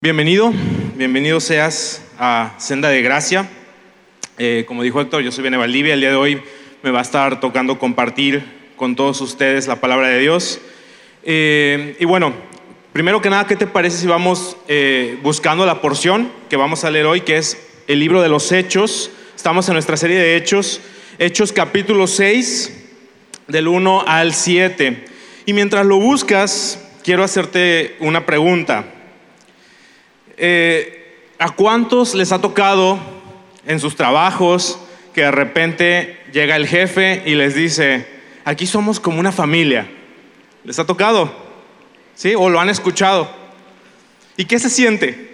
Bienvenido, bienvenido seas a Senda de Gracia. Eh, como dijo Héctor, yo soy Bene Valdivia. El día de hoy me va a estar tocando compartir con todos ustedes la palabra de Dios. Eh, y bueno, primero que nada, ¿qué te parece si vamos eh, buscando la porción que vamos a leer hoy, que es el libro de los Hechos? Estamos en nuestra serie de Hechos, Hechos capítulo 6, del 1 al 7. Y mientras lo buscas, quiero hacerte una pregunta. Eh, ¿A cuántos les ha tocado en sus trabajos que de repente llega el jefe y les dice, aquí somos como una familia? ¿Les ha tocado? ¿Sí? ¿O lo han escuchado? ¿Y qué se siente?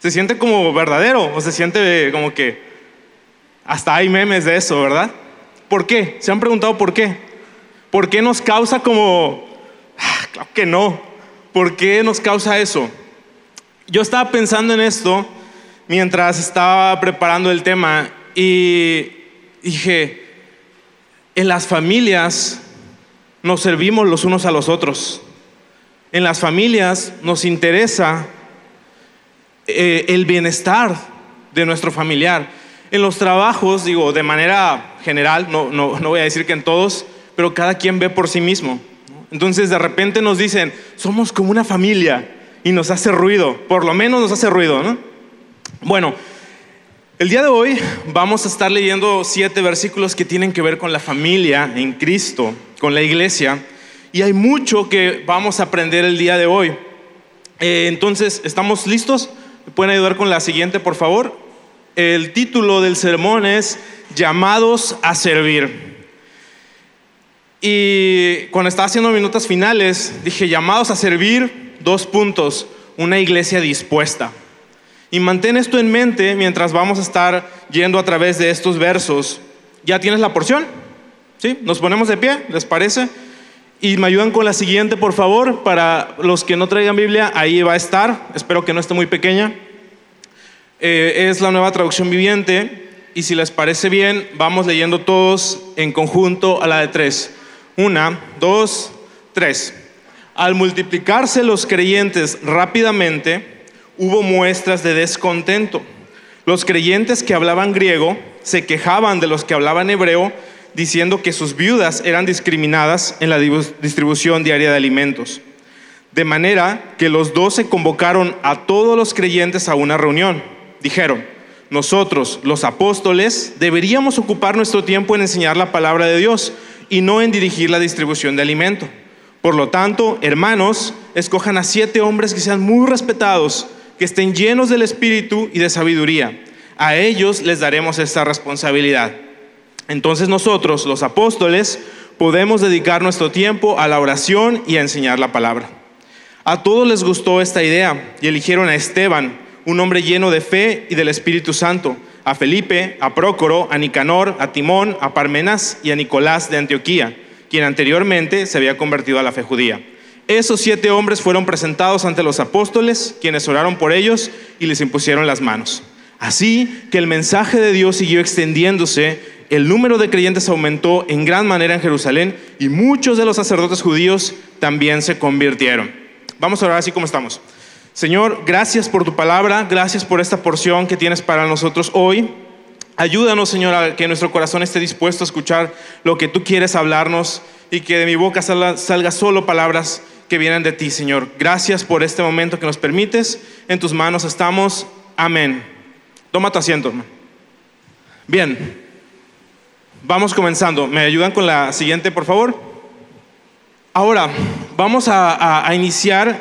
¿Se siente como verdadero o se siente como que hasta hay memes de eso, ¿verdad? ¿Por qué? ¿Se han preguntado por qué? ¿Por qué nos causa como... Ah, claro que no. ¿Por qué nos causa eso? Yo estaba pensando en esto mientras estaba preparando el tema y dije, en las familias nos servimos los unos a los otros. En las familias nos interesa eh, el bienestar de nuestro familiar. En los trabajos, digo, de manera general, no, no, no voy a decir que en todos, pero cada quien ve por sí mismo. Entonces de repente nos dicen, somos como una familia y nos hace ruido, por lo menos nos hace ruido, ¿no? Bueno, el día de hoy vamos a estar leyendo siete versículos que tienen que ver con la familia en Cristo, con la iglesia, y hay mucho que vamos a aprender el día de hoy. Eh, entonces, ¿estamos listos? ¿Me pueden ayudar con la siguiente, por favor? El título del sermón es Llamados a servir. Y cuando estaba haciendo minutos finales, dije, llamados a servir dos puntos, una iglesia dispuesta. Y mantén esto en mente mientras vamos a estar yendo a través de estos versos. ¿Ya tienes la porción? ¿Sí? ¿Nos ponemos de pie? ¿Les parece? Y me ayudan con la siguiente, por favor, para los que no traigan Biblia, ahí va a estar. Espero que no esté muy pequeña. Eh, es la nueva traducción viviente. Y si les parece bien, vamos leyendo todos en conjunto a la de tres. Una, dos, tres. Al multiplicarse los creyentes rápidamente, hubo muestras de descontento. Los creyentes que hablaban griego se quejaban de los que hablaban hebreo, diciendo que sus viudas eran discriminadas en la distribución diaria de alimentos. De manera que los doce convocaron a todos los creyentes a una reunión. Dijeron, nosotros, los apóstoles, deberíamos ocupar nuestro tiempo en enseñar la palabra de Dios y no en dirigir la distribución de alimento. Por lo tanto, hermanos, escojan a siete hombres que sean muy respetados, que estén llenos del Espíritu y de sabiduría. A ellos les daremos esta responsabilidad. Entonces nosotros, los apóstoles, podemos dedicar nuestro tiempo a la oración y a enseñar la palabra. A todos les gustó esta idea y eligieron a Esteban, un hombre lleno de fe y del Espíritu Santo, a Felipe, a Prócoro, a Nicanor, a Timón, a Parmenas y a Nicolás de Antioquía quien anteriormente se había convertido a la fe judía. Esos siete hombres fueron presentados ante los apóstoles, quienes oraron por ellos y les impusieron las manos. Así que el mensaje de Dios siguió extendiéndose, el número de creyentes aumentó en gran manera en Jerusalén y muchos de los sacerdotes judíos también se convirtieron. Vamos a orar así como estamos. Señor, gracias por tu palabra, gracias por esta porción que tienes para nosotros hoy. Ayúdanos, Señor, a que nuestro corazón esté dispuesto a escuchar lo que tú quieres hablarnos y que de mi boca salga, solo palabras que vienen de ti, Señor. Gracias por este momento que nos permites. En tus manos estamos. Amén. Toma tu asiento. Bien, vamos comenzando. ¿Me ayudan con la siguiente, por favor? Ahora, vamos a iniciar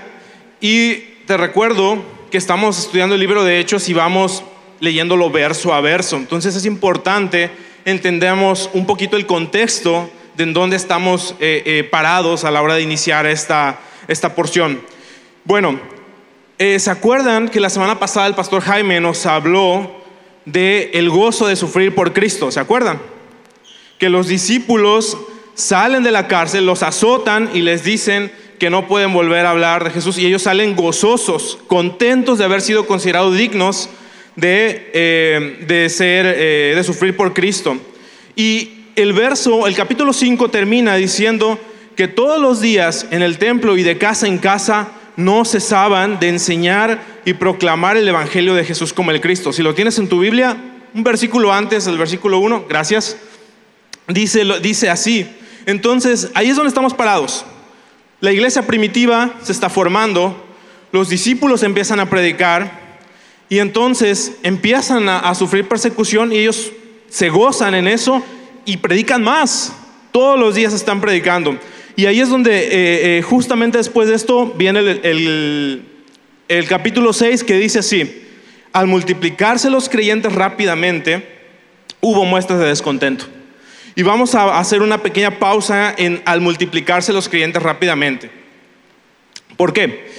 y te recuerdo que estamos estudiando el libro de Hechos y vamos leyéndolo verso a verso. Entonces es importante entendamos un poquito el contexto de en dónde estamos eh, eh, parados a la hora de iniciar esta, esta porción. Bueno, eh, ¿se acuerdan que la semana pasada el pastor Jaime nos habló de el gozo de sufrir por Cristo? ¿Se acuerdan? Que los discípulos salen de la cárcel, los azotan y les dicen que no pueden volver a hablar de Jesús y ellos salen gozosos, contentos de haber sido considerados dignos de, eh, de ser, eh, de sufrir por Cristo. Y el verso, el capítulo 5 termina diciendo que todos los días en el templo y de casa en casa no cesaban de enseñar y proclamar el Evangelio de Jesús como el Cristo. Si lo tienes en tu Biblia, un versículo antes, el versículo 1, gracias, dice, dice así. Entonces, ahí es donde estamos parados. La iglesia primitiva se está formando, los discípulos empiezan a predicar y entonces empiezan a, sufrir persecución y ellos se gozan en eso y predican más. Todos los días están predicando. Y ahí es donde eh, eh, justamente después de esto viene el, el, capítulo 6 que dice así, al multiplicarse los creyentes rápidamente, hubo muestras de descontento. Y vamos a hacer una pequeña pausa en al multiplicarse los creyentes rápidamente. ¿Por qué?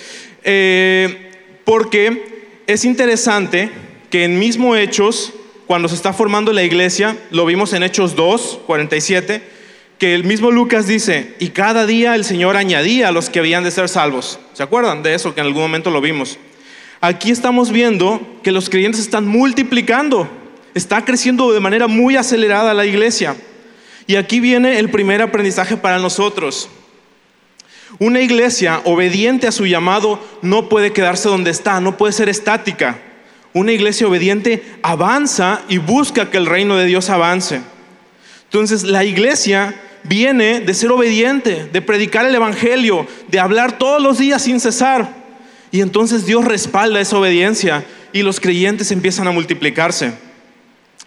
Eh, porque es interesante que en mismo Hechos, cuando se está formando la iglesia, lo vimos en Hechos 2, 47, que el mismo Lucas dice, y cada día el Señor añadía a los que habían de ser salvos. ¿Se acuerdan de eso que en algún momento lo vimos? Aquí estamos viendo que los creyentes están multiplicando, está creciendo de manera muy acelerada la iglesia. Y aquí viene el primer aprendizaje para nosotros. Una iglesia obediente a su llamado no puede quedarse donde está, no puede ser estática. Una iglesia obediente avanza y busca que el reino de Dios avance. Entonces la iglesia viene de ser obediente, de predicar el Evangelio, de hablar todos los días sin cesar. Y entonces Dios respalda esa obediencia y los creyentes empiezan a multiplicarse.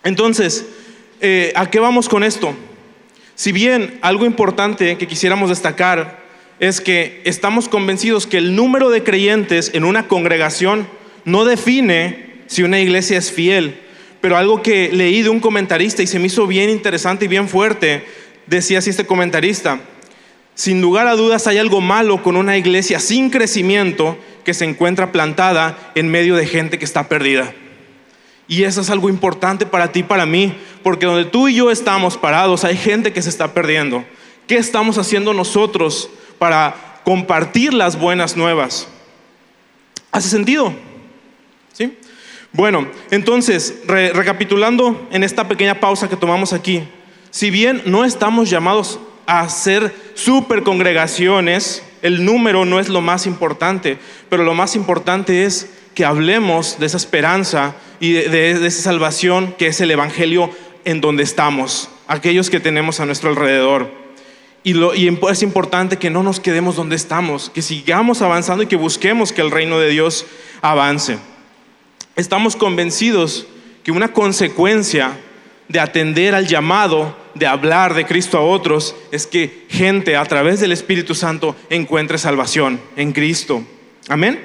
Entonces, eh, ¿a qué vamos con esto? Si bien algo importante que quisiéramos destacar es que estamos convencidos que el número de creyentes en una congregación no define si una iglesia es fiel, pero algo que leí de un comentarista y se me hizo bien interesante y bien fuerte decía así este comentarista, sin lugar a dudas hay algo malo con una iglesia sin crecimiento que se encuentra plantada en medio de gente que está perdida. Y eso es algo importante para ti para mí, porque donde tú y yo estamos parados hay gente que se está perdiendo. ¿Qué estamos haciendo nosotros para compartir las buenas nuevas? ¿Hace sentido? ¿Sí? Bueno, entonces, recapitulando en esta pequeña pausa que tomamos aquí, si bien no estamos llamados a ser super congregaciones, el número no es lo más importante, pero lo más importante es que hablemos de esa esperanza y de, esa salvación que es el Evangelio en donde estamos, aquellos que tenemos a nuestro alrededor. Y, es importante que no nos quedemos donde estamos, que sigamos avanzando y que busquemos que el reino de Dios avance. Estamos convencidos que una consecuencia de atender al llamado de hablar de Cristo a otros es que gente a través del Espíritu Santo encuentre salvación en Cristo. Amén.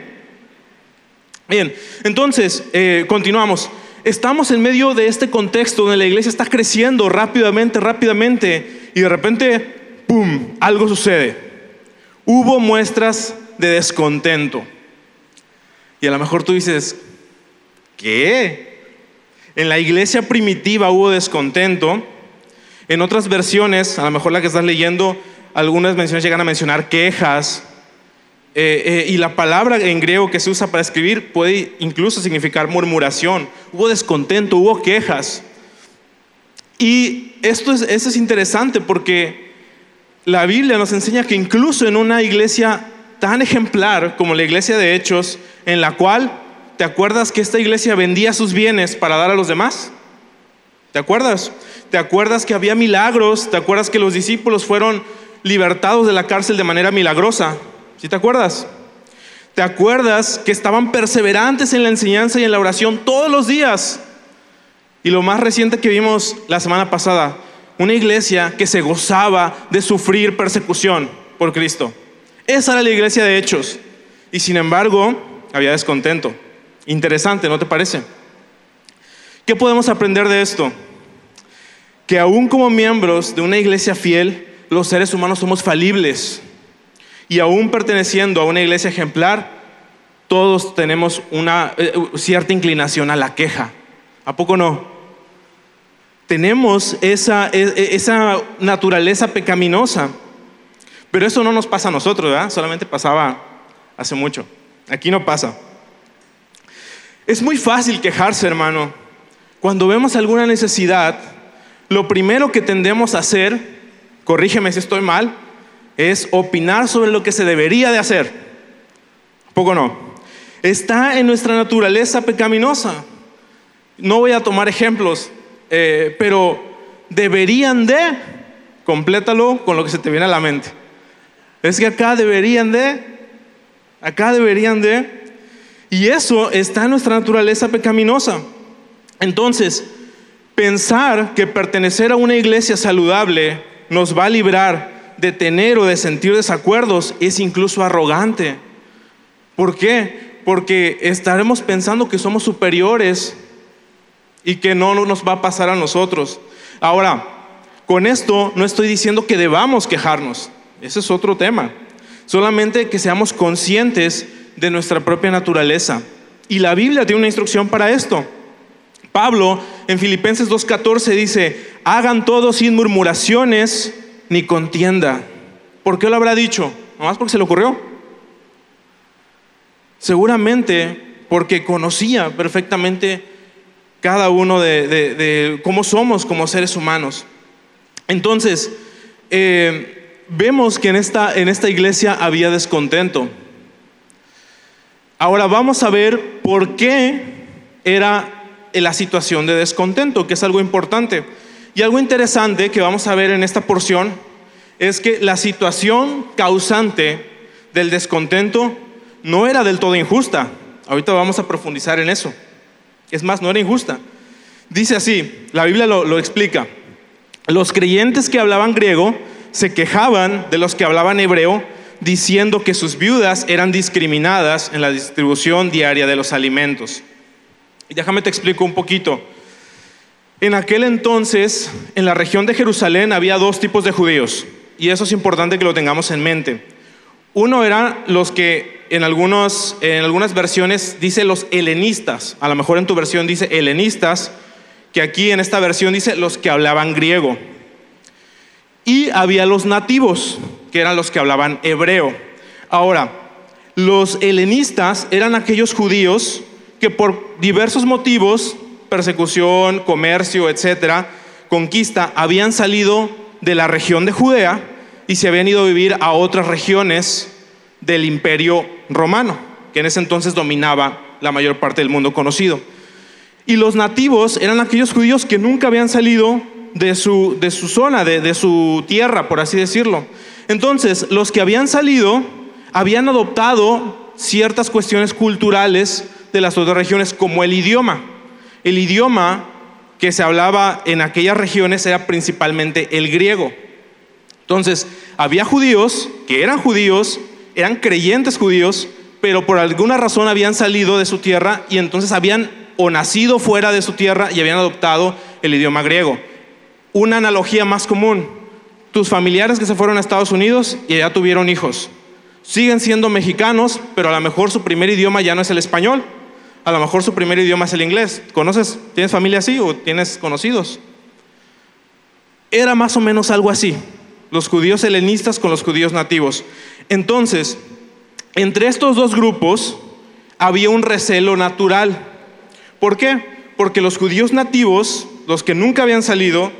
Bien, entonces, eh, continuamos. Estamos en medio de este contexto donde la iglesia está creciendo rápidamente, rápidamente, y de repente, ¡pum!, algo sucede. Hubo muestras de descontento. Y a lo mejor tú dices, ¿qué? En la iglesia primitiva hubo descontento. En otras versiones, a lo mejor la que estás leyendo, algunas menciones llegan a mencionar quejas. Eh, eh, y la palabra en griego que se usa para escribir puede incluso significar murmuración. Hubo descontento, hubo quejas. Y esto es, esto es interesante porque la Biblia nos enseña que incluso en una iglesia tan ejemplar como la iglesia de Hechos, en la cual ¿te acuerdas que esta iglesia vendía sus bienes para dar a los demás? ¿Te acuerdas? ¿Te acuerdas que había milagros? ¿Te acuerdas que los discípulos fueron libertados de la cárcel de manera milagrosa? ¿Sí te acuerdas? ¿Te acuerdas que estaban perseverantes en la enseñanza y en la oración todos los días? Y lo más reciente que vimos la semana pasada, una iglesia que se gozaba de sufrir persecución por Cristo. Esa era la iglesia de Hechos. Y sin embargo, había descontento. Interesante, ¿no te parece? ¿Qué podemos aprender de esto? Que aún como miembros de una iglesia fiel, los seres humanos somos falibles. Y aún perteneciendo a una iglesia ejemplar, todos tenemos una eh, cierta inclinación a la queja. ¿A poco no? Tenemos esa, e, e, esa naturaleza pecaminosa. Pero eso no nos pasa a nosotros, ¿verdad? Solamente pasaba hace mucho. Aquí no pasa. Es muy fácil quejarse, hermano. Cuando vemos alguna necesidad, lo primero que tendemos a hacer, corrígeme si estoy mal, es opinar sobre lo que se debería de hacer. ¿Poco no? Está en nuestra naturaleza pecaminosa. No voy a tomar ejemplos, eh, pero deberían de, complétalo con lo que se te viene a la mente. Es que acá deberían de, acá deberían de, y eso está en nuestra naturaleza pecaminosa. Entonces, pensar que pertenecer a una iglesia saludable nos va a librar de tener o de sentir desacuerdos es incluso arrogante. ¿Por qué? Porque estaremos pensando que somos superiores y que no nos va a pasar a nosotros. Ahora, con esto no estoy diciendo que debamos quejarnos, ese es otro tema. Solamente que seamos conscientes de nuestra propia naturaleza. Y la Biblia tiene una instrucción para esto. Pablo en Filipenses 2.14 dice, hagan todo sin murmuraciones ni contienda. ¿Por qué lo habrá dicho? ¿Nomás porque se le ocurrió? Seguramente porque conocía perfectamente cada uno de, cómo somos como seres humanos. Entonces, eh, vemos que en esta, en esta iglesia había descontento. Ahora vamos a ver por qué era la situación de descontento, que es algo importante. Y algo interesante que vamos a ver en esta porción es que la situación causante del descontento no era del todo injusta. Ahorita vamos a profundizar en eso. Es más, no era injusta. Dice así, la Biblia lo, explica. Los creyentes que hablaban griego se quejaban de los que hablaban hebreo, diciendo que sus viudas eran discriminadas en la distribución diaria de los alimentos. Y déjame te explico un poquito. En aquel entonces, en la región de Jerusalén había dos tipos de judíos, y eso es importante que lo tengamos en mente. Uno eran los que en, algunos, en algunas versiones dice los helenistas, a lo mejor en tu versión dice helenistas, que aquí en esta versión dice los que hablaban griego. Y había los nativos, que eran los que hablaban hebreo. Ahora, los helenistas eran aquellos judíos que por diversos motivos, persecución, comercio, etcétera, conquista, habían salido de la región de Judea y se habían ido a vivir a otras regiones del imperio romano, que en ese entonces dominaba la mayor parte del mundo conocido. Y los nativos eran aquellos judíos que nunca habían salido de su, de su zona, de, de su tierra, por así decirlo. Entonces, los que habían salido habían adoptado ciertas cuestiones culturales de las otras regiones, como el idioma. El idioma que se hablaba en aquellas regiones era principalmente el griego. Entonces, había judíos que eran judíos, eran creyentes judíos, pero por alguna razón habían salido de su tierra y entonces habían o nacido fuera de su tierra y habían adoptado el idioma griego. Una analogía más común, tus familiares que se fueron a Estados Unidos y ya tuvieron hijos, siguen siendo mexicanos, pero a lo mejor su primer idioma ya no es el español, a lo mejor su primer idioma es el inglés. ¿Conoces? ¿Tienes familia así o tienes conocidos? Era más o menos algo así, los judíos helenistas con los judíos nativos. Entonces, entre estos dos grupos había un recelo natural. ¿Por qué? Porque los judíos nativos, los que nunca habían salido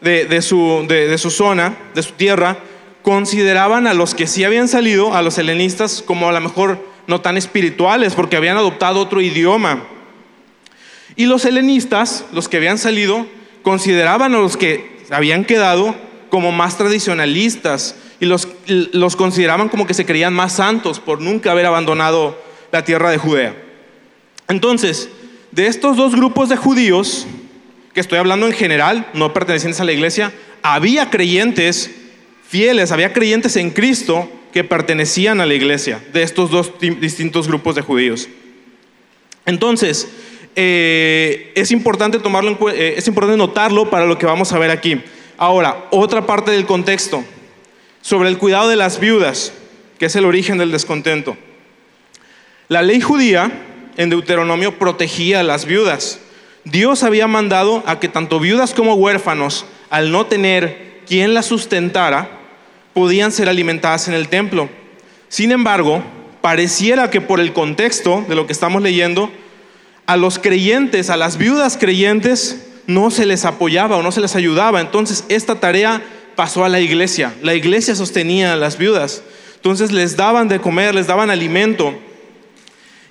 de, su, su, zona, de su tierra, consideraban a los que sí habían salido, a los helenistas, como a lo mejor no tan espirituales, porque habían adoptado otro idioma. Y los helenistas, los que habían salido, consideraban a los que habían quedado como más tradicionalistas, y los, los consideraban como que se creían más santos por nunca haber abandonado la tierra de Judea. Entonces, de estos dos grupos de judíos, que estoy hablando en general, no pertenecientes a la iglesia, había creyentes fieles, había creyentes en Cristo que pertenecían a la iglesia, de estos dos distintos grupos de judíos. Entonces, eh, es, importante tomarlo eh, es importante notarlo para lo que vamos a ver aquí. Ahora, otra parte del contexto sobre el cuidado de las viudas, que es el origen del descontento. La ley judía en Deuteronomio protegía a las viudas. Dios había mandado a que tanto viudas como huérfanos, al no tener quien las sustentara, podían ser alimentadas en el templo. Sin embargo, pareciera que por el contexto de lo que estamos leyendo, a los creyentes, a las viudas creyentes, no se les apoyaba o no se les ayudaba. Entonces, esta tarea pasó a la iglesia. La iglesia sostenía a las viudas. Entonces les daban de comer, les daban alimento.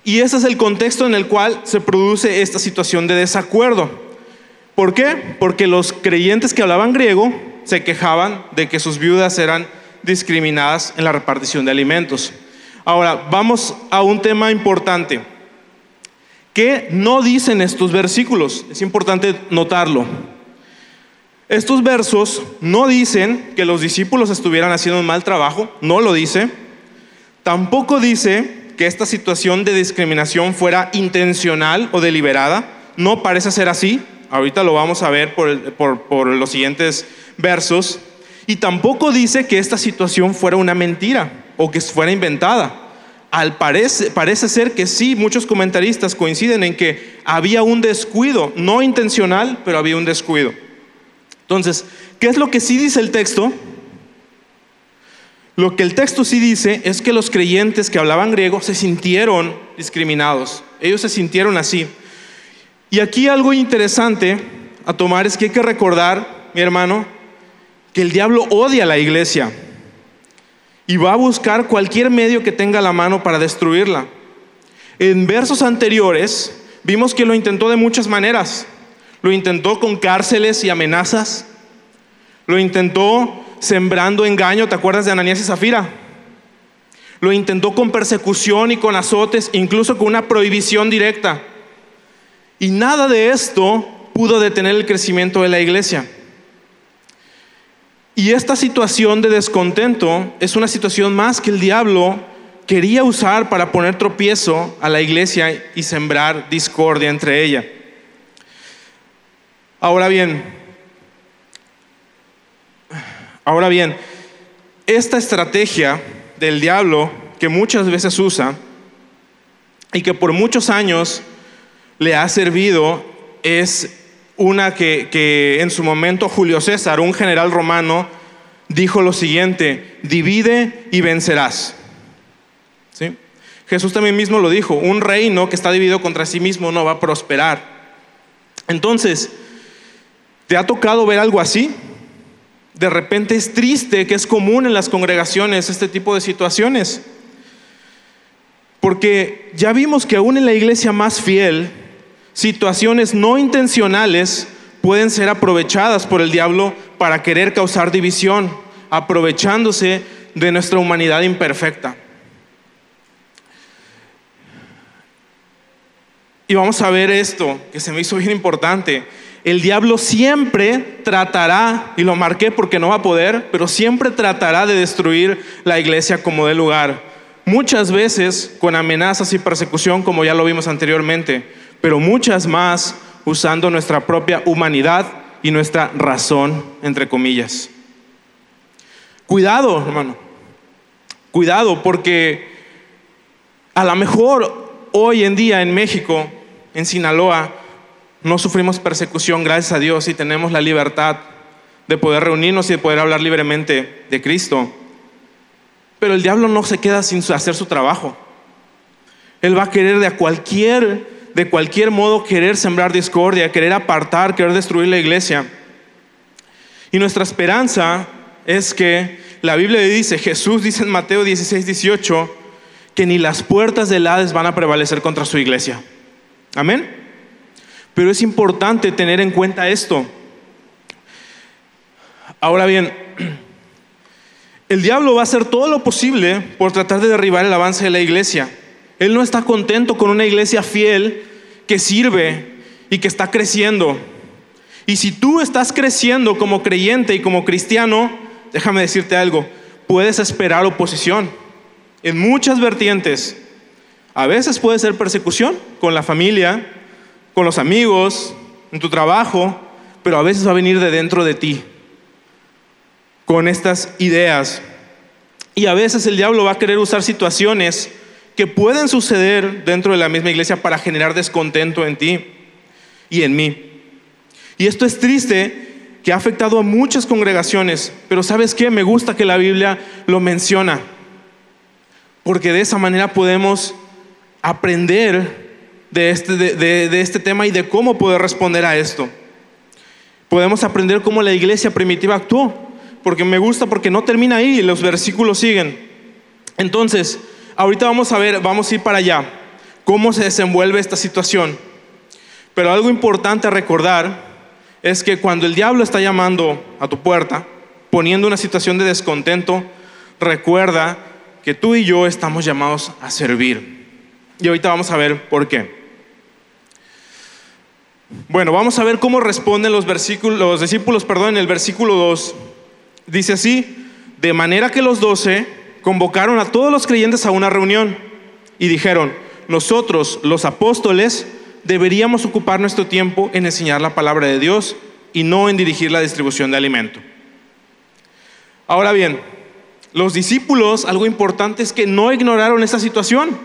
Y ese es el contexto en el cual se produce esta situación de desacuerdo. ¿Por qué? Porque los creyentes que hablaban griego se quejaban de que sus viudas eran discriminadas en la repartición de alimentos. Ahora, vamos a un tema importante. ¿Qué no dicen estos versículos? Es importante notarlo. Estos versos no dicen que los discípulos estuvieran haciendo un mal trabajo, no lo dice. Tampoco dice que esta situación de discriminación fuera intencional o deliberada. No parece ser así. Ahorita lo vamos a ver por, los siguientes versos. Y tampoco dice que esta situación fuera una mentira o que fuera inventada. Al parece, parece ser que sí, muchos comentaristas coinciden en que había un descuido, no intencional, pero había un descuido. Entonces, ¿qué es lo que sí dice el texto? Lo que el texto sí dice es que los creyentes que hablaban griego se sintieron discriminados. Ellos se sintieron así. Y aquí algo interesante a tomar es que hay que recordar, mi hermano, que el diablo odia a la iglesia y va a buscar cualquier medio que tenga a la mano para destruirla. En versos anteriores vimos que lo intentó de muchas maneras. Lo intentó con cárceles y amenazas. Lo intentó sembrando engaño, ¿te acuerdas de Ananías y Zafira? Lo intentó con persecución y con azotes, incluso con una prohibición directa. Y nada de esto pudo detener el crecimiento de la iglesia. Y esta situación de descontento es una situación más que el diablo quería usar para poner tropiezo a la iglesia y sembrar discordia entre ella. Ahora bien, ahora bien, esta estrategia del diablo que muchas veces usa y que por muchos años le ha servido es una que, en su momento Julio César, un general romano, dijo lo siguiente, divide y vencerás. ¿Sí? Jesús también mismo lo dijo, un reino que está dividido contra sí mismo no va a prosperar. Entonces, ¿te ha tocado ver algo así? De repente es triste que es común en las congregaciones este tipo de situaciones. Porque ya vimos que aún en la iglesia más fiel, situaciones no intencionales pueden ser aprovechadas por el diablo para querer causar división, aprovechándose de nuestra humanidad imperfecta. Y vamos a ver esto, que se me hizo bien importante. El diablo siempre tratará, y lo marqué porque no va a poder, pero siempre tratará de destruir la iglesia como de lugar. Muchas veces con amenazas y persecución, como ya lo vimos anteriormente pero muchas más usando nuestra propia humanidad y nuestra razón, entre comillas. Cuidado, hermano. Cuidado, porque a lo mejor hoy en día en México, en Sinaloa, no sufrimos persecución, gracias a Dios, y tenemos la libertad de poder reunirnos y de poder hablar libremente de Cristo. Pero el diablo no se queda sin hacer su trabajo. Él va a querer de cualquier de cualquier modo querer sembrar discordia, querer apartar, querer destruir la iglesia. Y nuestra esperanza es que la Biblia dice, Jesús dice en Mateo 16, 18, que ni las puertas del Hades van a prevalecer contra su iglesia. Amén. Pero es importante tener en cuenta esto. Ahora bien, el diablo va a hacer todo lo posible por tratar de derribar el avance de la iglesia. Él no está contento con una iglesia fiel que sirve y que está creciendo. Y si tú estás creciendo como creyente y como cristiano, déjame decirte algo, puedes esperar oposición en muchas vertientes. A veces puede ser persecución con la familia, con los amigos, en tu trabajo, pero a veces va a venir de dentro de ti, con estas ideas. Y a veces el diablo va a querer usar situaciones que pueden suceder dentro de la misma iglesia para generar descontento en ti y en mí. Y esto es triste que ha afectado a muchas congregaciones, pero ¿sabes qué? Me gusta que la Biblia lo menciona, porque de esa manera podemos aprender de este, de, este tema y de cómo poder responder a esto. Podemos aprender cómo la iglesia primitiva actuó, porque me gusta porque no termina ahí, los versículos siguen. Entonces, ahorita vamos a ver, vamos a ir para allá. cómo se desenvuelve esta situación. Pero algo importante a recordar es que cuando el diablo está llamando a tu puerta, poniendo una situación de descontento, recuerda que tú y yo estamos llamados a servir. Y ahorita vamos a ver por qué. Bueno, vamos a ver cómo responden los, versículos, los discípulos perdón, en el versículo 2. Dice así, de manera que los doce convocaron a todos los creyentes a una reunión y dijeron, nosotros los apóstoles deberíamos ocupar nuestro tiempo en enseñar la palabra de Dios y no en dirigir la distribución de alimento. Ahora bien, los discípulos, algo importante es que no ignoraron esta situación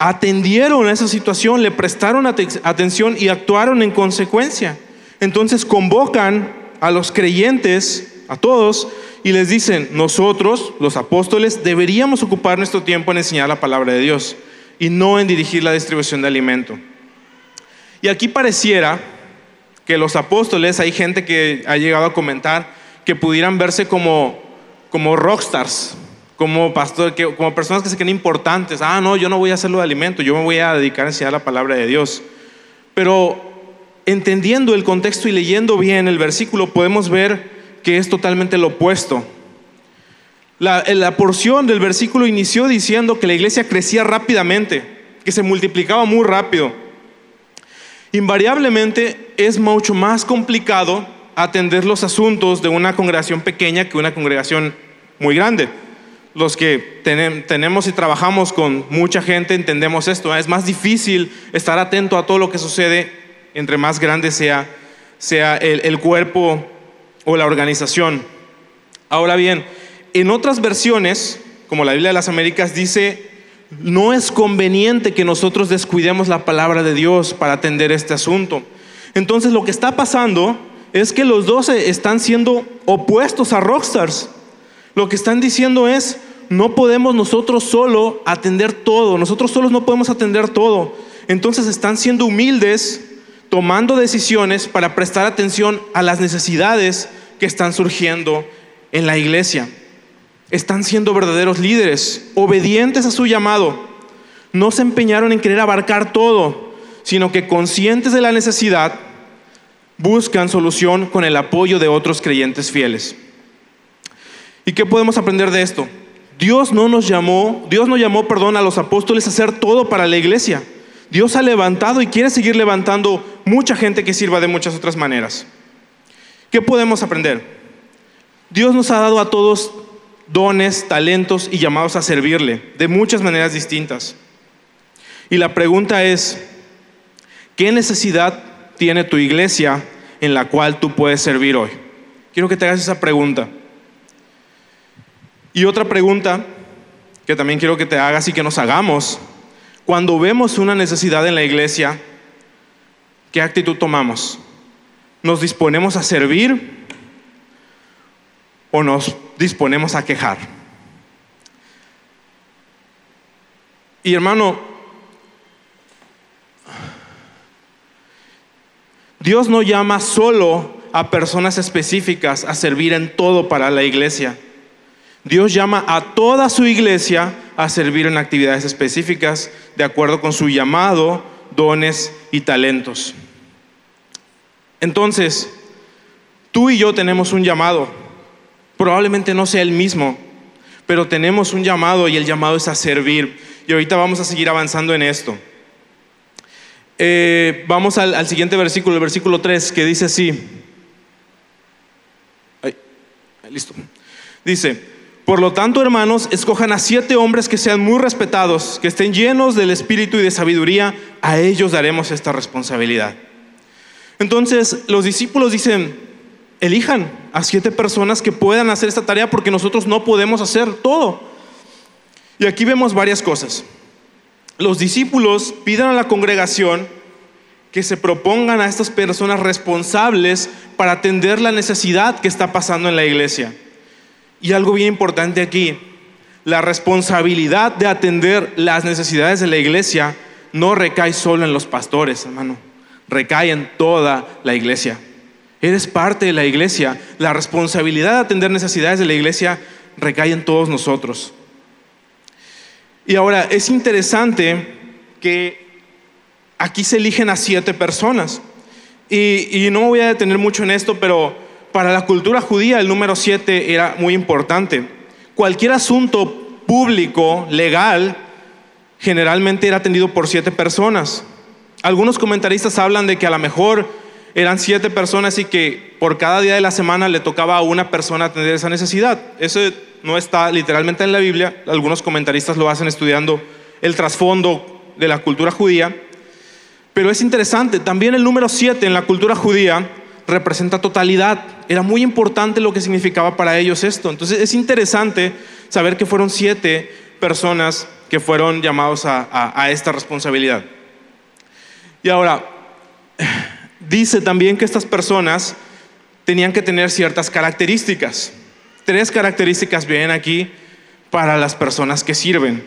atendieron a esa situación, le prestaron atención y actuaron en consecuencia. Entonces convocan a los creyentes, a todos, y les dicen, nosotros, los apóstoles, deberíamos ocupar nuestro tiempo en enseñar la palabra de Dios y no en dirigir la distribución de alimento. Y aquí pareciera que los apóstoles, hay gente que ha llegado a comentar que pudieran verse como, como rockstars, como pastor, como personas que se creen importantes. Ah, no, yo no voy a hacerlo de alimento, yo me voy a dedicar a enseñar la palabra de Dios. Pero entendiendo el contexto y leyendo bien el versículo, podemos ver que es totalmente lo opuesto. La, la porción del versículo inició diciendo que la iglesia crecía rápidamente, que se multiplicaba muy rápido. Invariablemente es mucho más complicado atender los asuntos de una congregación pequeña que una congregación muy grande los que tenemos y trabajamos con mucha gente entendemos esto. Es más difícil estar atento a todo lo que sucede entre más grande sea, sea el, el cuerpo o la organización. Ahora bien, en otras versiones, como la Biblia de las Américas, dice, no es conveniente que nosotros descuidemos la palabra de Dios para atender este asunto. Entonces lo que está pasando es que los doce están siendo opuestos a rockstars. Lo que están diciendo es, no podemos nosotros solo atender todo, nosotros solos no podemos atender todo. Entonces están siendo humildes, tomando decisiones para prestar atención a las necesidades que están surgiendo en la iglesia. Están siendo verdaderos líderes, obedientes a su llamado. No se empeñaron en querer abarcar todo, sino que conscientes de la necesidad, buscan solución con el apoyo de otros creyentes fieles. ¿Y qué podemos aprender de esto? Dios no nos llamó, Dios no llamó, perdón, a los apóstoles a hacer todo para la iglesia. Dios ha levantado y quiere seguir levantando mucha gente que sirva de muchas otras maneras. ¿Qué podemos aprender? Dios nos ha dado a todos dones, talentos y llamados a servirle de muchas maneras distintas. Y la pregunta es, ¿qué necesidad tiene tu iglesia en la cual tú puedes servir hoy? Quiero que te hagas esa pregunta. Y otra pregunta que también quiero que te hagas y que nos hagamos, cuando vemos una necesidad en la iglesia, ¿qué actitud tomamos? ¿Nos disponemos a servir o nos disponemos a quejar? Y hermano, Dios no llama solo a personas específicas a servir en todo para la iglesia. Dios llama a toda su iglesia a servir en actividades específicas de acuerdo con su llamado, dones y talentos. Entonces, tú y yo tenemos un llamado. Probablemente no sea el mismo, pero tenemos un llamado y el llamado es a servir. Y ahorita vamos a seguir avanzando en esto. Eh, vamos al, siguiente versículo, el versículo 3, que dice así. Listo. Dice, por lo tanto, hermanos, escojan a siete hombres que sean muy respetados, que estén llenos del espíritu y de sabiduría, a ellos daremos esta responsabilidad. Entonces, los discípulos dicen, elijan a siete personas que puedan hacer esta tarea porque nosotros no podemos hacer todo. Y aquí vemos varias cosas. Los discípulos piden a la congregación que se propongan a estas personas responsables para atender la necesidad que está pasando en la iglesia. Y algo bien importante aquí, la responsabilidad de atender las necesidades de la iglesia no recae solo en los pastores, hermano, recae en toda la iglesia. Eres parte de la iglesia, la responsabilidad de atender necesidades de la iglesia recae en todos nosotros. Y ahora es interesante que aquí se eligen a siete personas. Y, no me voy a detener mucho en esto, pero para la cultura judía el número siete era muy importante. Cualquier asunto público, legal, generalmente era atendido por siete personas. Algunos comentaristas hablan de que a lo mejor eran siete personas y que por cada día de la semana le tocaba a una persona atender esa necesidad. Eso no está literalmente en la Biblia, algunos comentaristas lo hacen estudiando el trasfondo de la cultura judía, pero es interesante, también el número siete en la cultura judía representa totalidad, era muy importante lo que significaba para ellos esto, entonces es interesante saber que fueron siete personas que fueron llamados a, esta responsabilidad. Y ahora, dice también que estas personas tenían que tener ciertas características. Tres características vienen aquí para las personas que sirven.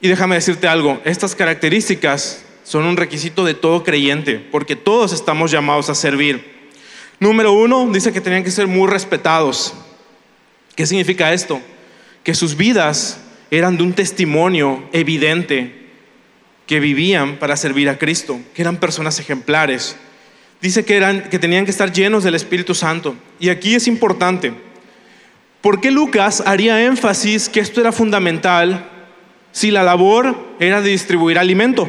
Y déjame decirte algo, estas características son un requisito de todo creyente, porque todos estamos llamados a servir. Número uno, dice que tenían que ser muy respetados. ¿Qué significa esto? Que sus vidas eran de un testimonio evidente que vivían para servir a Cristo, que eran personas ejemplares. Dice que, eran, que tenían que estar llenos del Espíritu Santo. Y aquí es importante. ¿Por qué Lucas haría énfasis que esto era fundamental si la labor era de distribuir alimento?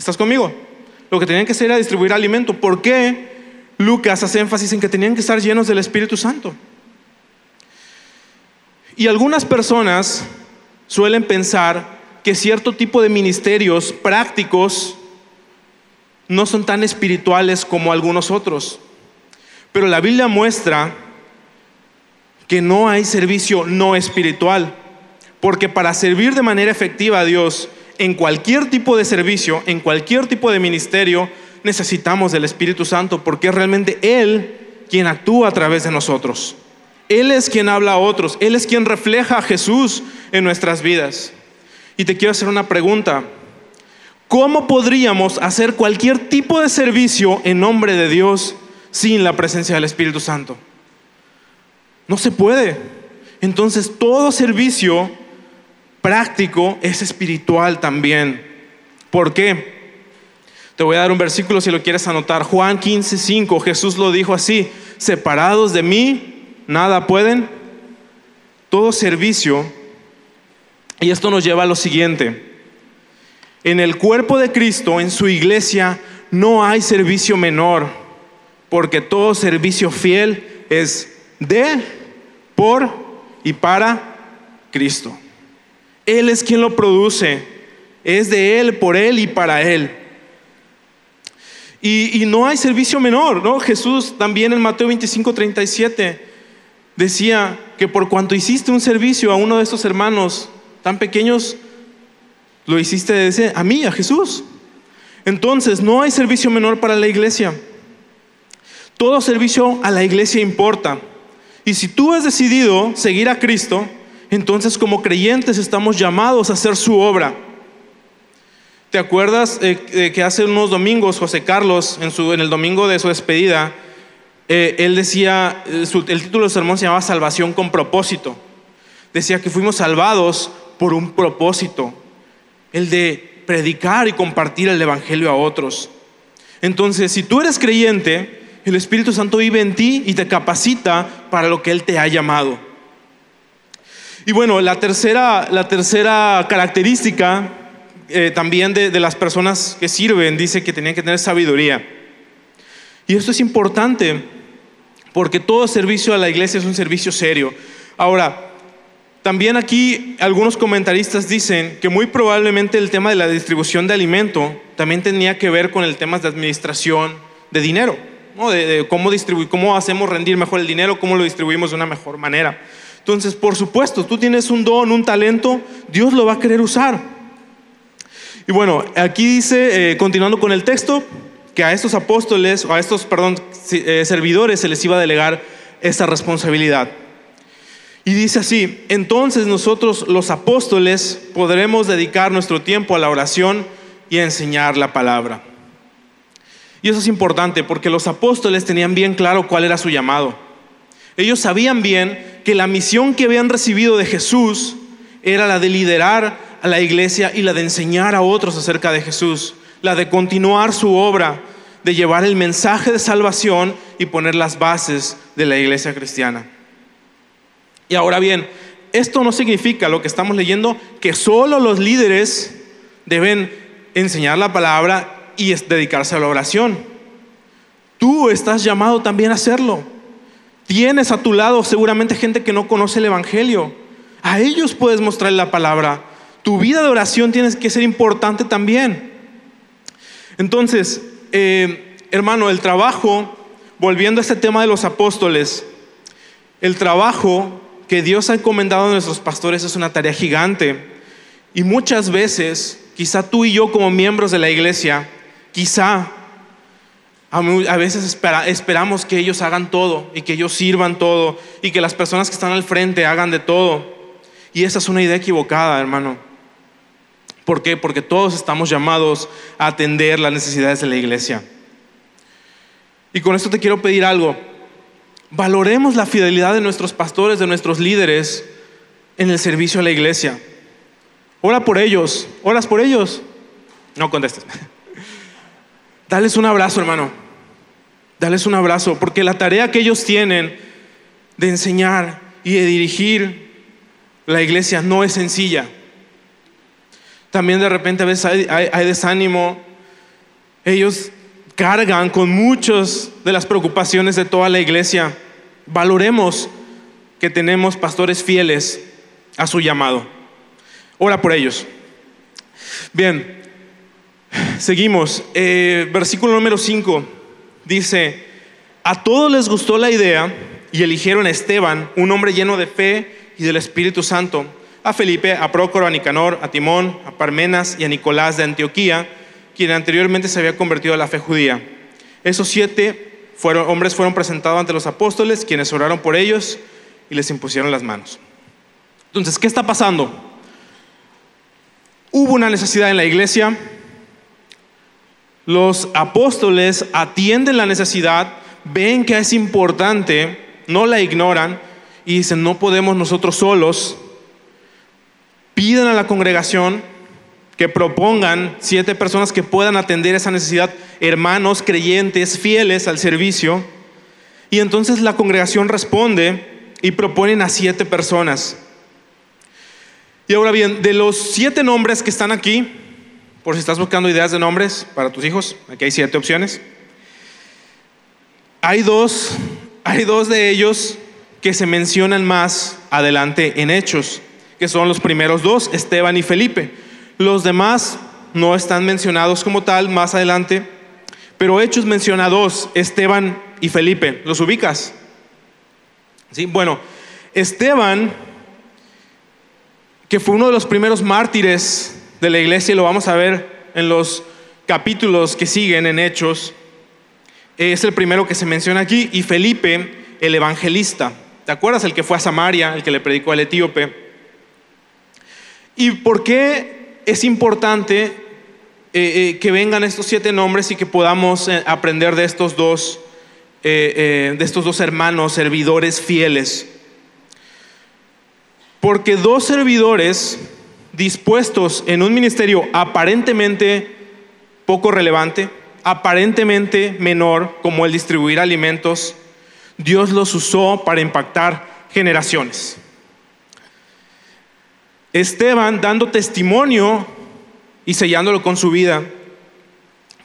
¿Estás conmigo? Lo que tenían que hacer era distribuir alimento. ¿Por qué Lucas hace énfasis en que tenían que estar llenos del Espíritu Santo? Y algunas personas suelen pensar que cierto tipo de ministerios prácticos no son tan espirituales como algunos otros. Pero la Biblia muestra que no hay servicio no espiritual. Porque para servir de manera efectiva a Dios en cualquier tipo de servicio, en cualquier tipo de ministerio, necesitamos del Espíritu Santo porque es realmente Él quien actúa a través de nosotros. Él es quien habla a otros, Él es quien refleja a Jesús en nuestras vidas. Y te quiero hacer una pregunta. ¿Cómo podríamos hacer cualquier tipo de servicio en nombre de Dios sin la presencia del Espíritu Santo? No se puede. Entonces todo servicio práctico es espiritual también. ¿Por qué? Te voy a dar un versículo si lo quieres anotar. Juan 15, 5. Jesús lo dijo así. Separados de mí, nada pueden. Todo servicio, y esto nos lleva a lo siguiente, en el cuerpo de Cristo, en su iglesia, no hay servicio menor, porque todo servicio fiel es de, por y para Cristo. Él es quien lo produce, es de Él, por Él y para Él. Y, no hay servicio menor, ¿no? Jesús también en Mateo 25, 37 decía que por cuanto hiciste un servicio a uno de estos hermanos tan pequeños, lo hiciste a mí, a Jesús. Entonces, no hay servicio menor para la iglesia. Todo servicio a la iglesia importa. Y si tú has decidido seguir a Cristo, entonces como creyentes estamos llamados a hacer su obra. ¿Te acuerdas eh, que hace unos domingos José Carlos, en, su, el domingo de su despedida, eh, él decía, eh, el título del sermón se llamaba Salvación con propósito. Decía que fuimos salvados por un propósito, el de predicar y compartir el Evangelio a otros. Entonces, si tú eres creyente, el Espíritu Santo vive en ti y te capacita para lo que Él te ha llamado. Y bueno, la tercera, característica eh, también de, las personas que sirven dice que tenían que tener sabiduría. Y esto es importante porque todo servicio a la iglesia es un servicio serio. Ahora, también aquí algunos comentaristas dicen que muy probablemente el tema de la distribución de alimento también tenía que ver con el tema de administración de dinero, de, cómo, cómo hacemos rendir mejor el dinero, cómo lo distribuimos de una mejor manera. Entonces, por supuesto, tú tienes un don, un talento, Dios lo va a querer usar. Y bueno, aquí dice, eh, continuando con el texto, que a estos apóstoles, o a estos, perdón, eh, servidores se les iba a delegar esa responsabilidad. Y dice así, entonces nosotros los apóstoles podremos dedicar nuestro tiempo a la oración y a enseñar la palabra. Y eso es importante porque los apóstoles tenían bien claro cuál era su llamado. Ellos sabían bien que la misión que habían recibido de Jesús era la de liderar a la iglesia y la de enseñar a otros acerca de Jesús, la de continuar su obra, de llevar el mensaje de salvación y poner las bases de la iglesia cristiana. Y ahora bien, esto no significa lo que estamos leyendo que solo los líderes deben enseñar la palabra y dedicarse a la oración. Tú estás llamado también a hacerlo. Tienes a tu lado seguramente gente que no conoce el Evangelio. A ellos puedes mostrar la palabra. Tu vida de oración tiene que ser importante también. Entonces, eh, hermano, el trabajo, volviendo a este tema de los apóstoles, el trabajo que Dios ha encomendado a nuestros pastores es una tarea gigante. Y muchas veces, quizá tú y yo como miembros de la iglesia, quizá a veces esperamos que ellos hagan todo y que ellos sirvan todo y que las personas que están al frente hagan de todo. Y esa es una idea equivocada, hermano. ¿Por qué? Porque todos estamos llamados a atender las necesidades de la iglesia. Y con esto te quiero pedir algo. Valoremos la fidelidad de nuestros pastores, de nuestros líderes en el servicio a la iglesia. Ora por ellos, oras por ellos. No contestes. Dales un abrazo, hermano. Dales un abrazo, porque la tarea que ellos tienen de enseñar y de dirigir la iglesia no es sencilla. También de repente a veces hay, desánimo. Ellos cargan con muchas de las preocupaciones de toda la iglesia. Valoremos que tenemos pastores fieles a su llamado. Ora por ellos. Bien, Seguimos. Eh, versículo número 5 dice, a todos les gustó la idea y eligieron a Esteban, un hombre lleno de fe y del Espíritu Santo, a Felipe, a Prócoro, a Nicanor, a Timón, a Parmenas y a Nicolás de Antioquía, quien anteriormente se había convertido a la fe judía. Esos siete fueron, hombres fueron presentados ante los apóstoles, quienes oraron por ellos y les impusieron las manos. Entonces, ¿qué está pasando? Hubo una necesidad en la iglesia, los apóstoles atienden la necesidad, ven que es importante, no la ignoran y dicen, no podemos nosotros solos. Piden a la congregación que propongan siete personas que puedan atender esa necesidad, hermanos creyentes, fieles al servicio. Y entonces la congregación responde y proponen a siete personas. Y ahora bien, de los siete nombres que están aquí, por si estás buscando ideas de nombres para tus hijos, aquí hay siete opciones. Hay dos, hay dos de ellos que se mencionan más adelante en Hechos, que son los primeros dos, Esteban y Felipe. Los demás no están mencionados como tal más adelante, pero Hechos menciona dos, Esteban y Felipe. ¿Los ubicas? Sí, bueno, Esteban, que fue uno de los primeros mártires de la iglesia y lo vamos a ver en los capítulos que siguen en Hechos. Es el primero que se menciona aquí. Y Felipe, el evangelista. ¿Te acuerdas el que fue a Samaria, el que le predicó al etíope? ¿Y por qué es importante eh, eh, que vengan estos siete nombres y que podamos eh, aprender de estos dos, de estos dos hermanos servidores fieles? Porque dos servidores dispuestos en un ministerio aparentemente poco relevante, aparentemente menor, como el distribuir alimentos, Dios los usó para impactar generaciones. Esteban dando testimonio y sellándolo con su vida.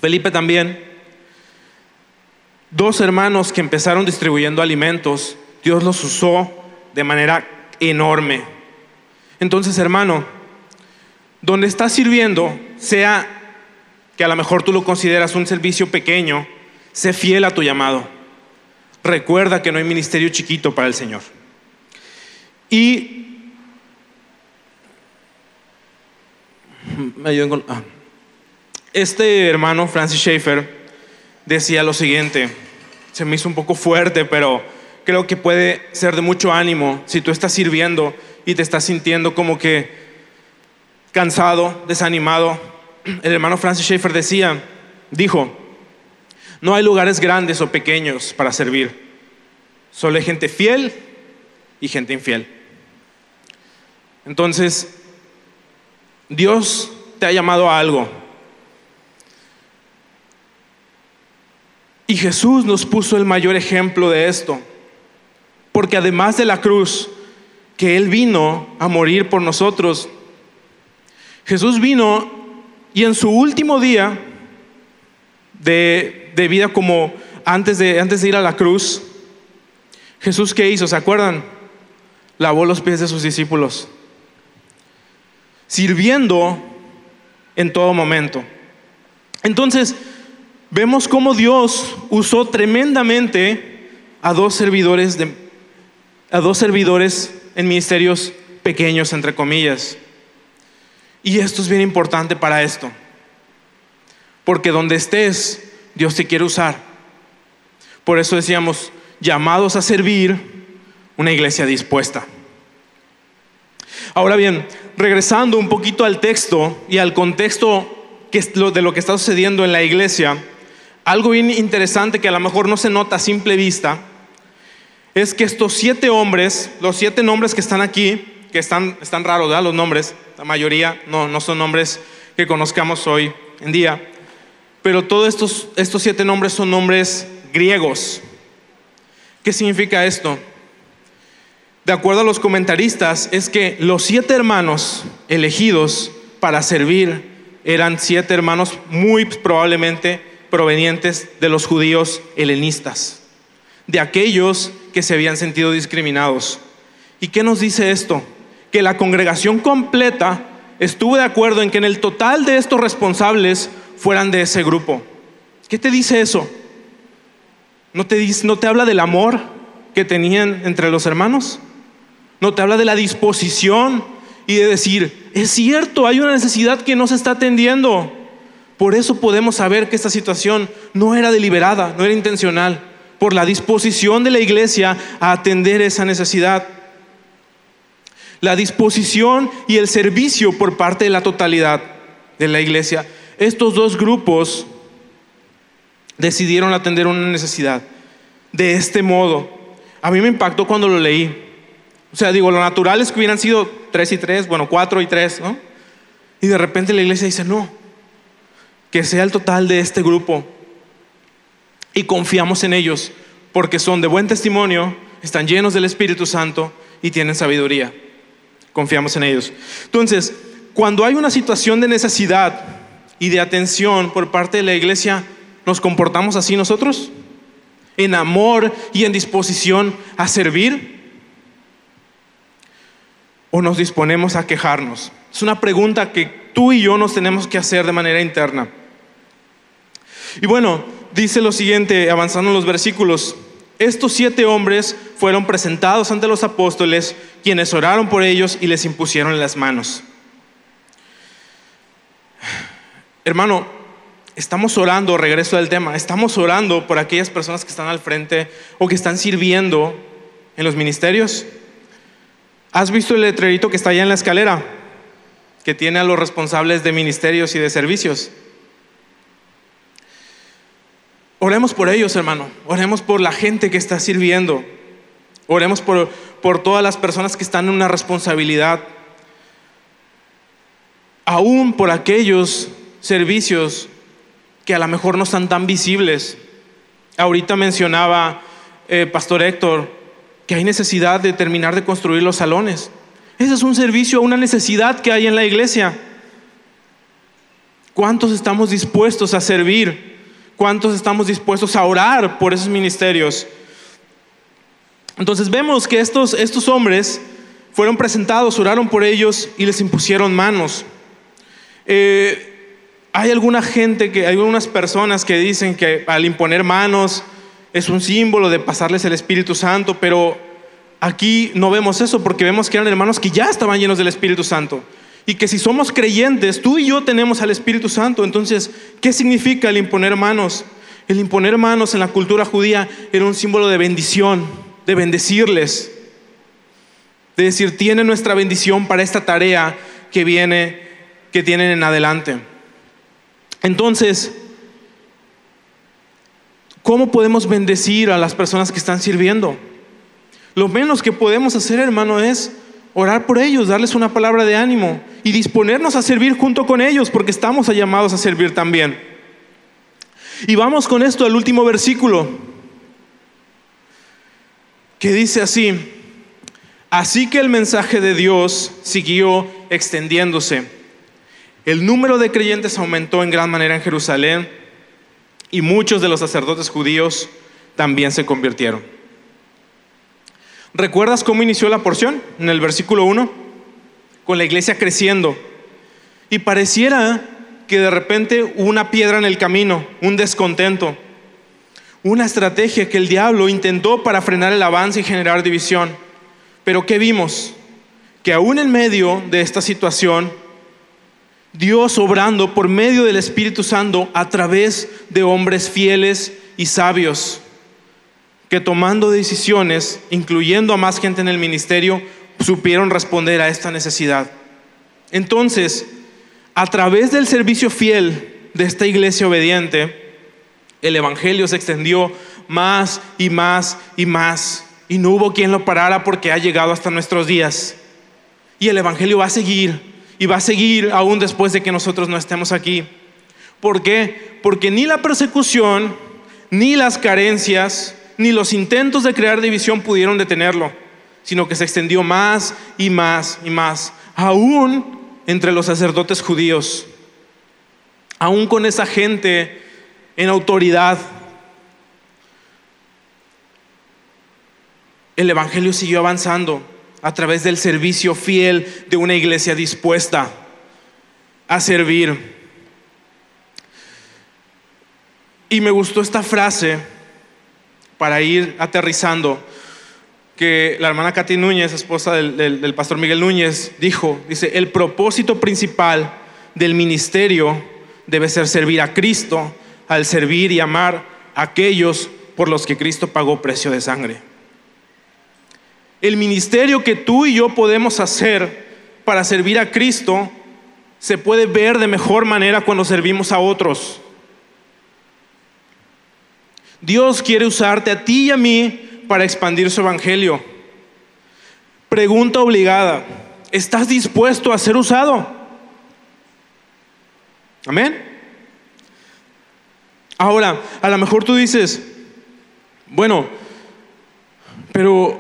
Felipe también. Dos hermanos que empezaron distribuyendo alimentos, Dios los usó de manera enorme. Entonces, hermano, donde estás sirviendo, sea que a lo mejor tú lo consideras un servicio pequeño, sé fiel a tu llamado. Recuerda que no hay ministerio chiquito para el Señor. Y ah. este hermano, Francis Schaeffer, decía lo siguiente, se me hizo un poco fuerte, pero creo que puede ser de mucho ánimo si tú estás sirviendo y te estás sintiendo como que cansado, desanimado, el hermano Francis Schaeffer decía, dijo, no hay lugares grandes o pequeños para servir, solo hay gente fiel y gente infiel. Entonces, Dios te ha llamado a algo. Y Jesús nos puso el mayor ejemplo de esto. Porque además de la cruz, que Él vino a morir por nosotros, Jesús vino y en su último día de, vida como antes de, antes de ir a la cruz, Jesús qué hizo, ¿se acuerdan? Lavó los pies de sus discípulos, sirviendo en todo momento. Entonces, vemos cómo Dios usó tremendamente a dos servidores de, a dos servidores en ministerios pequeños entre comillas. Y esto es bien importante para esto. Porque donde estés, Dios te quiere usar. Por eso decíamos, llamados a servir una iglesia dispuesta. Ahora bien, regresando un poquito al texto y al contexto de lo que está sucediendo en la iglesia, algo bien interesante que a lo mejor no se nota a simple vista, es que estos siete hombres, los siete nombres que están aquí, que están, están raros. Los nombres, la mayoría no, no son nombres que conozcamos hoy en día, pero todos estos, estos siete nombres son nombres griegos. ¿Qué significa esto? De acuerdo a los comentaristas, es que los siete hermanos elegidos para servir eran siete hermanos muy probablemente provenientes de los judíos helenistas, de aquellos que se habían sentido discriminados. ¿Y qué nos dice esto? Que la congregación completa estuvo de acuerdo en que en el total de estos responsables fueran de ese grupo. ¿Qué te dice eso? ¿No te, dice, no te habla del amor que tenían entre los hermanos? ¿No te habla de la disposición y de decir, es cierto, hay una necesidad que no se está atendiendo? Por eso podemos saber que esta situación no era deliberada, no era intencional por la disposición de la iglesia a atender esa necesidad. La disposición y el servicio por parte de la totalidad de la iglesia. Estos dos grupos decidieron atender una necesidad de este modo. A mí me impactó cuando lo leí. O sea, digo, lo natural es que hubieran sido tres y tres, bueno, cuatro y tres, ¿no? Y de repente la iglesia dice, no, que sea el total de este grupo y confiamos en ellos porque son de buen testimonio, están llenos del Espíritu Santo y tienen sabiduría. Confiamos en ellos. Entonces, cuando hay una situación de necesidad y de atención por parte de la iglesia, ¿nos comportamos así nosotros? ¿En amor y en disposición a servir? ¿O nos disponemos a quejarnos? Es una pregunta que tú y yo nos tenemos que hacer de manera interna. Y bueno, dice lo siguiente, avanzando en los versículos. Estos siete hombres fueron presentados ante los apóstoles, quienes oraron por ellos y les impusieron las manos. Hermano, estamos orando, regreso al tema, estamos orando por aquellas personas que están al frente o que están sirviendo en los ministerios. ¿Has visto el letrerito que está allá en la escalera? Que tiene a los responsables de ministerios y de servicios. Oremos por ellos, hermano. Oremos por la gente que está sirviendo. Oremos por, por todas las personas que están en una responsabilidad. Aún por aquellos servicios que a lo mejor no están tan visibles. Ahorita mencionaba eh, Pastor Héctor que hay necesidad de terminar de construir los salones. Ese es un servicio, una necesidad que hay en la iglesia. ¿Cuántos estamos dispuestos a servir? ¿Cuántos estamos dispuestos a orar por esos ministerios? Entonces vemos que estos, estos hombres fueron presentados, oraron por ellos y les impusieron manos. Eh, hay alguna gente, que, hay algunas personas que dicen que al imponer manos es un símbolo de pasarles el Espíritu Santo, pero aquí no vemos eso porque vemos que eran hermanos que ya estaban llenos del Espíritu Santo. Y que si somos creyentes, tú y yo tenemos al Espíritu Santo. Entonces, ¿qué significa el imponer manos? El imponer manos en la cultura judía era un símbolo de bendición, de bendecirles. De decir, tiene nuestra bendición para esta tarea que viene, que tienen en adelante. Entonces, ¿cómo podemos bendecir a las personas que están sirviendo? Lo menos que podemos hacer, hermano, es orar por ellos, darles una palabra de ánimo y disponernos a servir junto con ellos, porque estamos llamados a servir también. Y vamos con esto al último versículo, que dice así, así que el mensaje de Dios siguió extendiéndose. El número de creyentes aumentó en gran manera en Jerusalén y muchos de los sacerdotes judíos también se convirtieron. ¿Recuerdas cómo inició la porción en el versículo 1? Con la iglesia creciendo. Y pareciera que de repente una piedra en el camino, un descontento, una estrategia que el diablo intentó para frenar el avance y generar división. Pero ¿qué vimos? Que aún en medio de esta situación, Dios obrando por medio del Espíritu Santo a través de hombres fieles y sabios, que tomando decisiones, incluyendo a más gente en el ministerio, supieron responder a esta necesidad. Entonces, a través del servicio fiel de esta iglesia obediente, el Evangelio se extendió más y más y más. Y no hubo quien lo parara porque ha llegado hasta nuestros días. Y el Evangelio va a seguir y va a seguir aún después de que nosotros no estemos aquí. ¿Por qué? Porque ni la persecución, ni las carencias, ni los intentos de crear división pudieron detenerlo, sino que se extendió más y más y más, aún entre los sacerdotes judíos, aún con esa gente en autoridad. El Evangelio siguió avanzando a través del servicio fiel de una iglesia dispuesta a servir. Y me gustó esta frase para ir aterrizando que la hermana Katy Núñez, esposa del, pastor Miguel Núñez, dijo, dice, el propósito principal del ministerio debe ser servir a Cristo al servir y amar a aquellos por los que Cristo pagó precio de sangre. El ministerio que tú y yo podemos hacer para servir a Cristo se puede ver de mejor manera cuando servimos a otros. Dios quiere usarte a ti y a mí para expandir su evangelio. Pregunta obligada, ¿estás dispuesto a ser usado? Amén. Ahora, a lo mejor tú dices, bueno, pero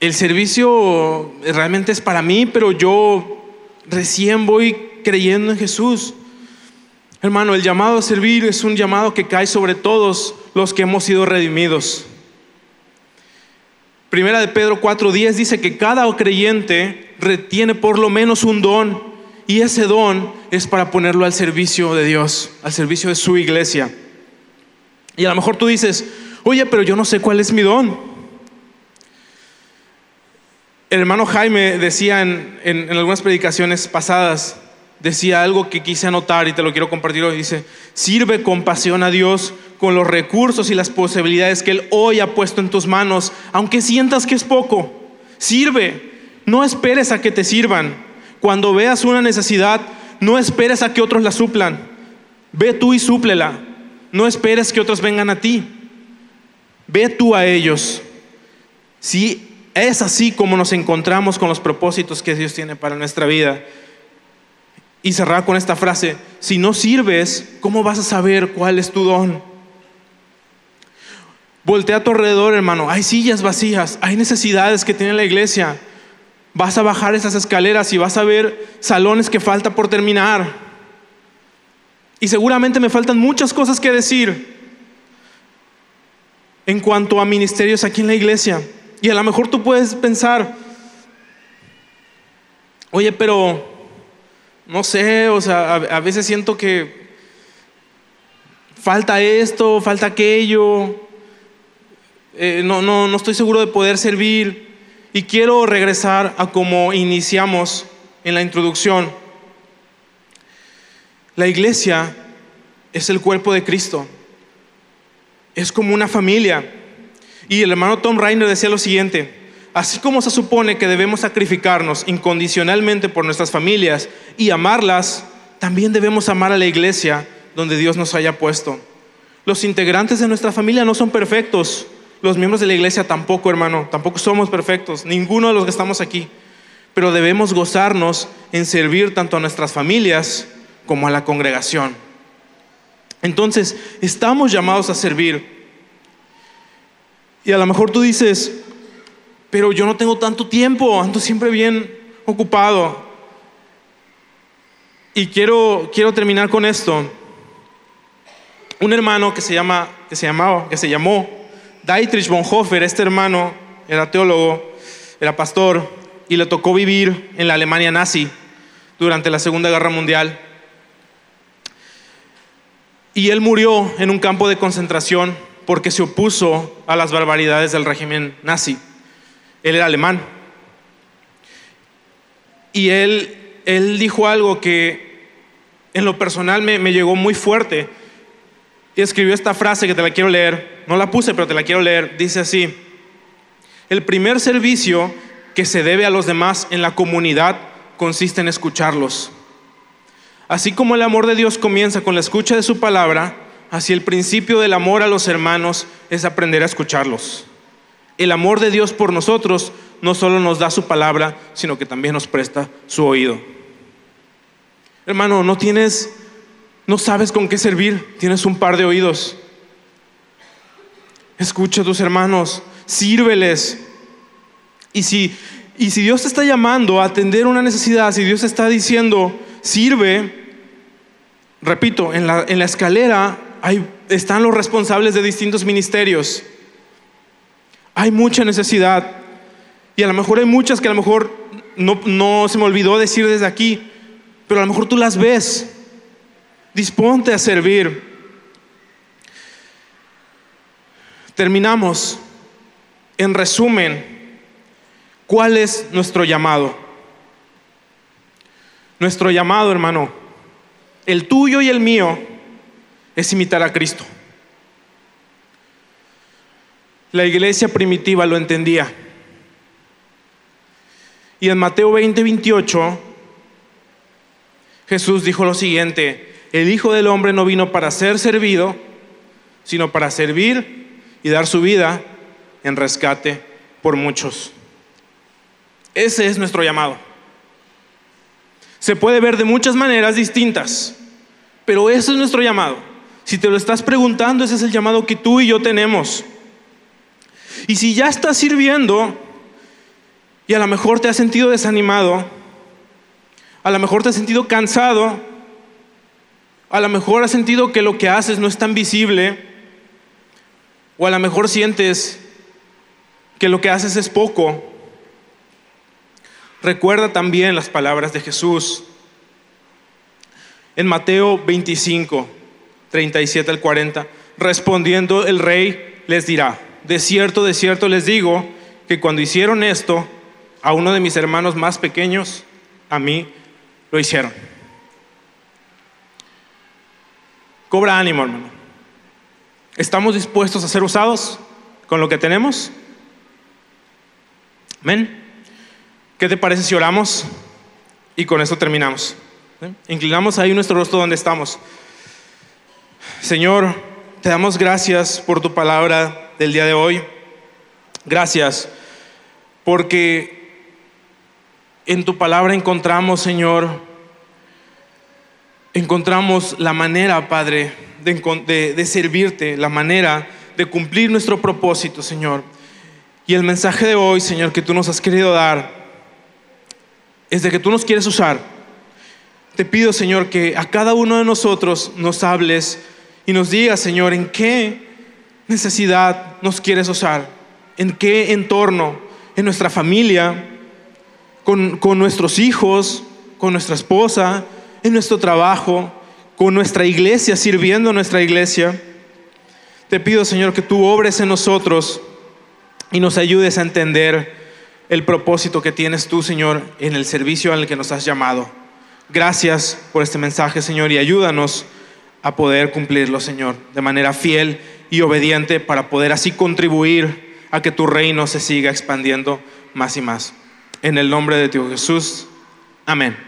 el servicio realmente es para mí, pero yo recién voy creyendo en Jesús. Hermano, el llamado a servir es un llamado que cae sobre todos los que hemos sido redimidos. Primera de Pedro 4:10 dice que cada creyente retiene por lo menos un don y ese don es para ponerlo al servicio de Dios, al servicio de su iglesia. Y a lo mejor tú dices, oye, pero yo no sé cuál es mi don. El hermano Jaime decía en, en algunas predicaciones pasadas, decía algo que quise anotar y te lo quiero compartir hoy. Dice, sirve con pasión a Dios con los recursos y las posibilidades que Él hoy ha puesto en tus manos, aunque sientas que es poco. Sirve, no esperes a que te sirvan. Cuando veas una necesidad, no esperes a que otros la suplan. Ve tú y súplela. No esperes que otros vengan a ti. Ve tú a ellos. Si es así como nos encontramos con los propósitos que Dios tiene para nuestra vida. Y cerrar con esta frase, si no sirves, ¿cómo vas a saber cuál es tu don? Voltea a tu alrededor, hermano. Hay sillas vacías, hay necesidades que tiene la iglesia. Vas a bajar esas escaleras y vas a ver salones que falta por terminar. Y seguramente me faltan muchas cosas que decir en cuanto a ministerios aquí en la iglesia. Y a lo mejor tú puedes pensar, oye, pero no sé, o sea, a, veces siento que falta esto, falta aquello, eh, no, no, no estoy seguro de poder servir y quiero regresar a como iniciamos en la introducción. La iglesia es el cuerpo de Cristo, es como una familia. Y el hermano Tom Reiner decía lo siguiente, Así como se supone que debemos sacrificarnos incondicionalmente por nuestras familias y amarlas, también debemos amar a la iglesia donde Dios nos haya puesto. Los integrantes de nuestra familia no son perfectos. Los miembros de la iglesia tampoco, hermano. Tampoco somos perfectos. Ninguno de los que estamos aquí. pero debemos gozarnos en servir tanto a nuestras familias como a la congregación. Entonces, estamos llamados a servir. Y a lo mejor tú dices, pero yo no tengo tanto tiempo, ando siempre bien ocupado. Y quiero, quiero terminar con esto. Un hermano que se, llama, que se, llamaba, que se llamó Dietrich Bonhoeffer, este hermano era teólogo, era pastor, y le tocó vivir en la Alemania nazi durante la Segunda Guerra Mundial. Y él murió en un campo de concentración porque se opuso a las barbaridades del régimen nazi. Él era alemán. Y él, él dijo algo que en lo personal me, me llegó muy fuerte. Y escribió esta frase que te la quiero leer. No la puse, pero te la quiero leer. Dice así, el primer servicio que se debe a los demás en la comunidad consiste en escucharlos. Así como el amor de Dios comienza con la escucha de su palabra, así el principio del amor a los hermanos es aprender a escucharlos. El amor de Dios por nosotros no solo nos da su palabra, sino que también nos presta su oído. Hermano, no tienes, no sabes con qué servir, tienes un par de oídos. Escucha a tus hermanos, sírveles. Y si, y si Dios te está llamando a atender una necesidad, si Dios te está diciendo, sirve, repito, en la, en la escalera están los responsables de distintos ministerios. Hay mucha necesidad. Y a lo mejor hay muchas que a lo mejor no, no se me olvidó decir desde aquí, pero a lo mejor tú las ves. Disponte a servir. Terminamos. En resumen, ¿cuál es nuestro llamado? Nuestro llamado, hermano, el tuyo y el mío, es imitar a Cristo. La iglesia primitiva lo entendía. Y en Mateo 20, 28, Jesús dijo lo siguiente, el Hijo del Hombre no vino para ser servido, sino para servir y dar su vida en rescate por muchos. Ese es nuestro llamado. Se puede ver de muchas maneras distintas, pero ese es nuestro llamado. Si te lo estás preguntando, ese es el llamado que tú y yo tenemos. Y si ya estás sirviendo y a lo mejor te has sentido desanimado, a lo mejor te has sentido cansado, a lo mejor has sentido que lo que haces no es tan visible, o a lo mejor sientes que lo que haces es poco, recuerda también las palabras de Jesús. En Mateo 25, 37 al 40, respondiendo el rey les dirá, de cierto, de cierto les digo que cuando hicieron esto a uno de mis hermanos más pequeños, a mí lo hicieron. Cobra ánimo, hermano. ¿Estamos dispuestos a ser usados con lo que tenemos? Amén. ¿Qué te parece si oramos? Y con eso terminamos. Inclinamos ahí nuestro rostro donde estamos. Señor, te damos gracias por tu palabra del día de hoy. Gracias porque en tu palabra encontramos, Señor, encontramos la manera, Padre, de, servirte, la manera de cumplir nuestro propósito, Señor. Y el mensaje de hoy, Señor, que tú nos has querido dar, es de que tú nos quieres usar. Te pido, Señor, que a cada uno de nosotros nos hables y nos digas, Señor, en qué necesidad nos quieres usar, en qué entorno, en nuestra familia, con, con nuestros hijos, con nuestra esposa, en nuestro trabajo, con nuestra iglesia, sirviendo a nuestra iglesia. Te pido, Señor, que tú obres en nosotros y nos ayudes a entender el propósito que tienes tú, Señor, en el servicio al que nos has llamado. Gracias por este mensaje, Señor, y ayúdanos a poder cumplirlo, Señor, de manera fiel y obediente para poder así contribuir a que tu reino se siga expandiendo más y más. En el nombre de Dios Jesús. Amén.